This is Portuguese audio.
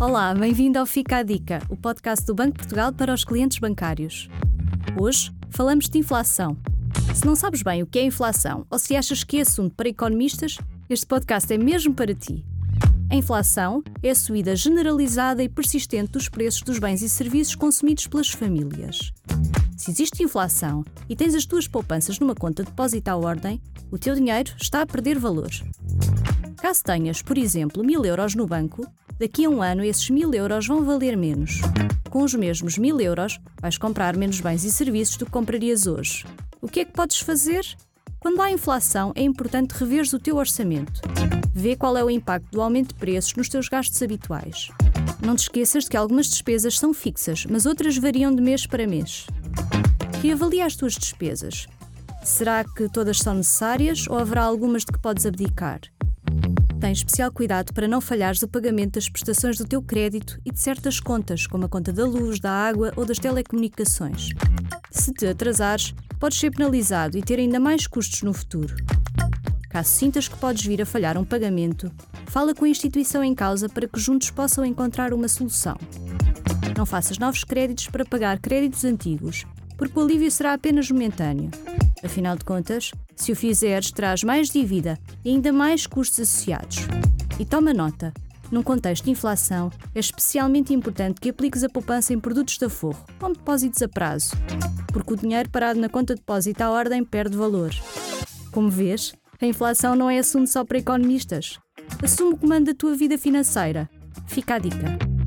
Olá, bem-vindo ao Fica a Dica, o podcast do Banco Portugal para os clientes bancários. Hoje falamos de inflação. Se não sabes bem o que é inflação ou se achas que é assunto para economistas, este podcast é mesmo para ti. A inflação é a subida generalizada e persistente dos preços dos bens e serviços consumidos pelas famílias. Se existe inflação e tens as tuas poupanças numa conta de depósito à ordem, o teu dinheiro está a perder valor. Caso tenhas, por exemplo, mil euros no banco, daqui a um ano esses mil euros vão valer menos. Com os mesmos mil euros, vais comprar menos bens e serviços do que comprarias hoje. O que é que podes fazer? Quando há inflação, é importante reveres o teu orçamento. Vê qual é o impacto do aumento de preços nos teus gastos habituais. Não te esqueças de que algumas despesas são fixas, mas outras variam de mês para mês. Reavalia as tuas despesas. Será que todas são necessárias ou haverá algumas de que podes abdicar? Tens especial cuidado para não falhares o pagamento das prestações do teu crédito e de certas contas, como a conta da luz, da água ou das telecomunicações. Se te atrasares, podes ser penalizado e ter ainda mais custos no futuro. Caso sintas que podes vir a falhar um pagamento, fala com a instituição em causa para que juntos possam encontrar uma solução. Não faças novos créditos para pagar créditos antigos, porque o alívio será apenas momentâneo. Afinal de contas, se o fizeres, traz mais dívida e ainda mais custos associados. E toma nota: num contexto de inflação, é especialmente importante que apliques a poupança em produtos de aforro, como depósitos a prazo, porque o dinheiro parado na conta de depósito à ordem perde valor. Como vês, a inflação não é assunto só para economistas. Assume o comando da tua vida financeira. Fica a dica.